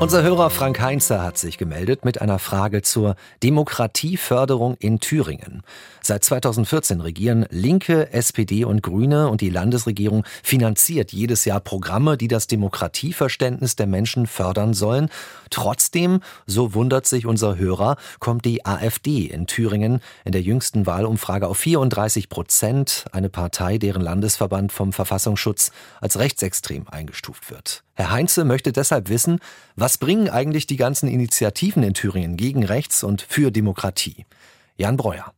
Unser Hörer Frank Heinzer hat sich gemeldet mit einer Frage zur Demokratieförderung in Thüringen. Seit 2014 regieren Linke, SPD und Grüne und die Landesregierung finanziert jedes Jahr Programme, die das Demokratieverständnis der Menschen fördern sollen. Trotzdem, so wundert sich unser Hörer, kommt die AfD in Thüringen in der jüngsten Wahlumfrage auf 34 Prozent, eine Partei, deren Landesverband vom Verfassungsschutz als rechtsextrem eingestuft wird. Herr Heinze möchte deshalb wissen, was bringen eigentlich die ganzen Initiativen in Thüringen gegen Rechts und für Demokratie? Jan Breuer.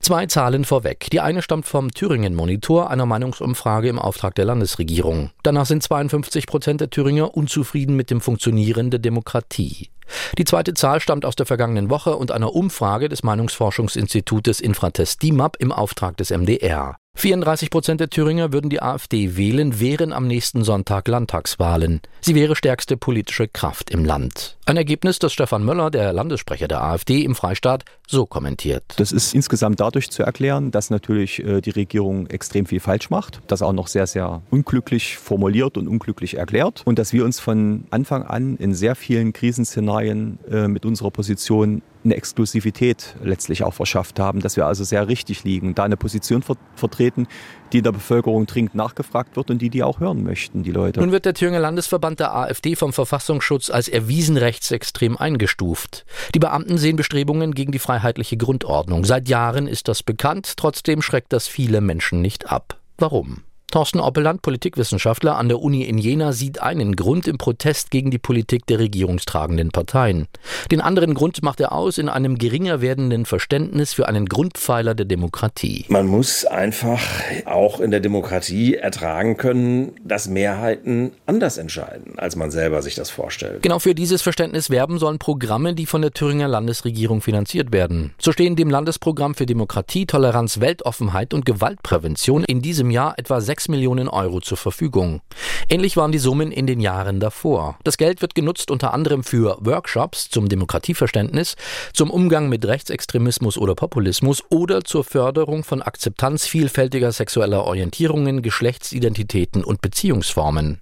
Zwei Zahlen vorweg. Die eine stammt vom Thüringen Monitor, einer Meinungsumfrage im Auftrag der Landesregierung. Danach sind 52 Prozent der Thüringer unzufrieden mit dem Funktionieren der Demokratie. Die zweite Zahl stammt aus der vergangenen Woche und einer Umfrage des Meinungsforschungsinstitutes Infratest DIMAP im Auftrag des MDR. 34 Prozent der Thüringer würden die AfD wählen, wären am nächsten Sonntag Landtagswahlen. Sie wäre stärkste politische Kraft im Land. Ein Ergebnis, das Stefan Möller, der Landessprecher der AfD im Freistaat, so kommentiert. Das ist insgesamt dadurch zu erklären, dass natürlich äh, die Regierung extrem viel falsch macht, das auch noch sehr, sehr unglücklich formuliert und unglücklich erklärt und dass wir uns von Anfang an in sehr vielen Krisenszenarien äh, mit unserer Position eine Exklusivität letztlich auch verschafft haben, dass wir also sehr richtig liegen, da eine Position ver vertreten, die in der Bevölkerung dringend nachgefragt wird und die die auch hören möchten, die Leute. Nun wird der Thüringer Landesverband der AfD vom Verfassungsschutz als erwiesen rechtsextrem eingestuft. Die Beamten sehen Bestrebungen gegen die freiheitliche Grundordnung. Seit Jahren ist das bekannt, trotzdem schreckt das viele Menschen nicht ab. Warum? Thorsten Oppeland, Politikwissenschaftler an der Uni in Jena, sieht einen Grund im Protest gegen die Politik der regierungstragenden Parteien. Den anderen Grund macht er aus in einem geringer werdenden Verständnis für einen Grundpfeiler der Demokratie. Man muss einfach auch in der Demokratie ertragen können, dass Mehrheiten anders entscheiden, als man selber sich das vorstellt. Genau für dieses Verständnis werben sollen Programme, die von der Thüringer Landesregierung finanziert werden. So stehen dem Landesprogramm für Demokratie, Toleranz, Weltoffenheit und Gewaltprävention in diesem Jahr etwa 6 Millionen Euro zur Verfügung. Ähnlich waren die Summen in den Jahren davor. Das Geld wird genutzt unter anderem für Workshops zum Demokratieverständnis, zum Umgang mit Rechtsextremismus oder Populismus oder zur Förderung von Akzeptanz vielfältiger sexueller Orientierungen, Geschlechtsidentitäten und Beziehungsformen.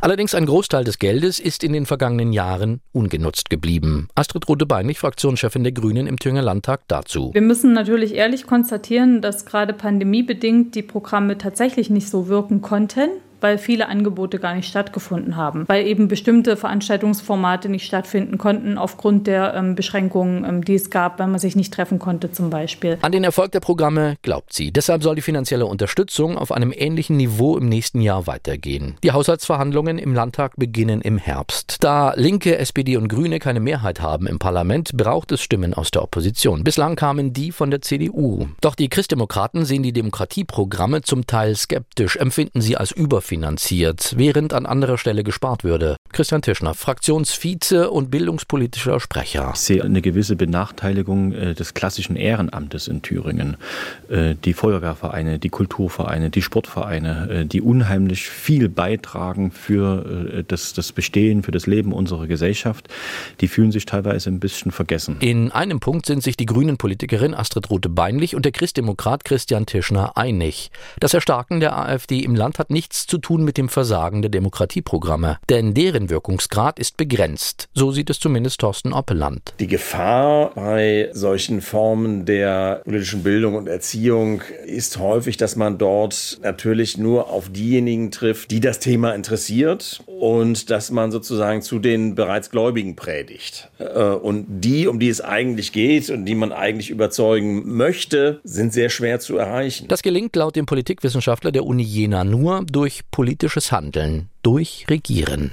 Allerdings ein Großteil des Geldes ist in den vergangenen Jahren ungenutzt geblieben. Astrid Rode-Beinlich, Fraktionschefin der Grünen im Thüringer Landtag, dazu. Wir müssen natürlich ehrlich konstatieren, dass gerade pandemiebedingt die Programme tatsächlich nicht so wirken konnten weil viele Angebote gar nicht stattgefunden haben, weil eben bestimmte Veranstaltungsformate nicht stattfinden konnten aufgrund der ähm, Beschränkungen, ähm, die es gab, wenn man sich nicht treffen konnte zum Beispiel. An den Erfolg der Programme glaubt sie. Deshalb soll die finanzielle Unterstützung auf einem ähnlichen Niveau im nächsten Jahr weitergehen. Die Haushaltsverhandlungen im Landtag beginnen im Herbst. Da Linke, SPD und Grüne keine Mehrheit haben im Parlament, braucht es Stimmen aus der Opposition. Bislang kamen die von der CDU. Doch die Christdemokraten sehen die Demokratieprogramme zum Teil skeptisch, empfinden sie als überfinanziert finanziert, während an anderer Stelle gespart würde. Christian Tischner, Fraktionsvize und bildungspolitischer Sprecher. Ich sehe eine gewisse Benachteiligung äh, des klassischen Ehrenamtes in Thüringen. Äh, die Feuerwehrvereine, die Kulturvereine, die Sportvereine, äh, die unheimlich viel beitragen für das, das Bestehen, für das Leben unserer Gesellschaft, die fühlen sich teilweise ein bisschen vergessen. In einem Punkt sind sich die grünen Politikerin Astrid Rothe-Beinlich und der Christdemokrat Christian Tischner einig. Das Erstarken der AfD im Land hat nichts zu tun mit dem Versagen der Demokratieprogramme, denn deren Wirkungsgrad ist begrenzt. So sieht es zumindest Thorsten Oppeland. Die Gefahr bei solchen Formen der politischen Bildung und Erziehung ist häufig, dass man dort natürlich nur auf diejenigen trifft, die das Thema interessiert und dass man sozusagen zu den bereits Gläubigen predigt. Äh, und die, um die es eigentlich geht und die man eigentlich überzeugen möchte, sind sehr schwer zu erreichen. Das gelingt laut dem Politikwissenschaftler der Uni Jena nur durch politisches Handeln, durch Regieren.